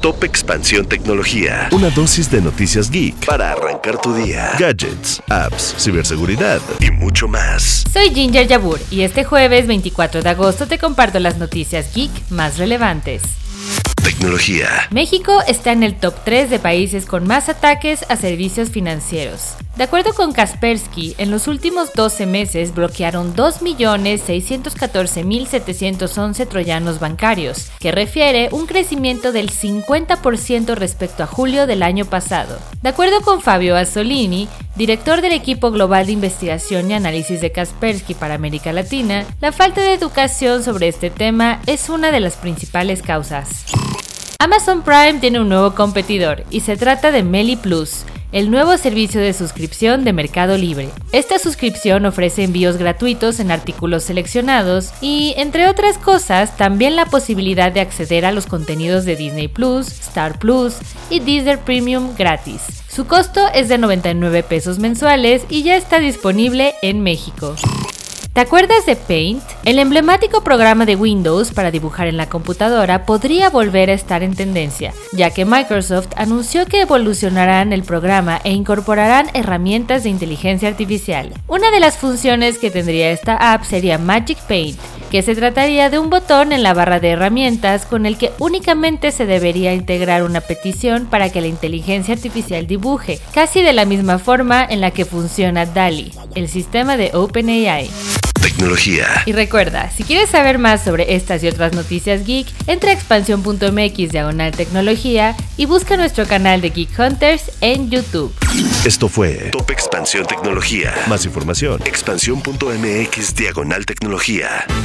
Top Expansión Tecnología. Una dosis de noticias geek para arrancar tu día. Gadgets, apps, ciberseguridad y mucho más. Soy Ginger Yabur y este jueves 24 de agosto te comparto las noticias geek más relevantes. Tecnología. México está en el top 3 de países con más ataques a servicios financieros. De acuerdo con Kaspersky, en los últimos 12 meses bloquearon 2.614.711 troyanos bancarios, que refiere un crecimiento del 50% respecto a julio del año pasado. De acuerdo con Fabio Azzolini, director del equipo global de investigación y análisis de Kaspersky para América Latina, la falta de educación sobre este tema es una de las principales causas. Amazon Prime tiene un nuevo competidor y se trata de Meli Plus, el nuevo servicio de suscripción de Mercado Libre. Esta suscripción ofrece envíos gratuitos en artículos seleccionados y, entre otras cosas, también la posibilidad de acceder a los contenidos de Disney Plus, Star Plus y Deezer Premium gratis. Su costo es de 99 pesos mensuales y ya está disponible en México. ¿Te acuerdas de Paint? El emblemático programa de Windows para dibujar en la computadora podría volver a estar en tendencia, ya que Microsoft anunció que evolucionarán el programa e incorporarán herramientas de inteligencia artificial. Una de las funciones que tendría esta app sería Magic Paint, que se trataría de un botón en la barra de herramientas con el que únicamente se debería integrar una petición para que la inteligencia artificial dibuje, casi de la misma forma en la que funciona DALI, el sistema de OpenAI. Tecnología. Y recuerda, si quieres saber más sobre estas y otras noticias geek, entra a expansión.mx diagonal tecnología y busca nuestro canal de Geek Hunters en YouTube. Esto fue Top Expansión Tecnología. Más información. Expansión.mx diagonal tecnología.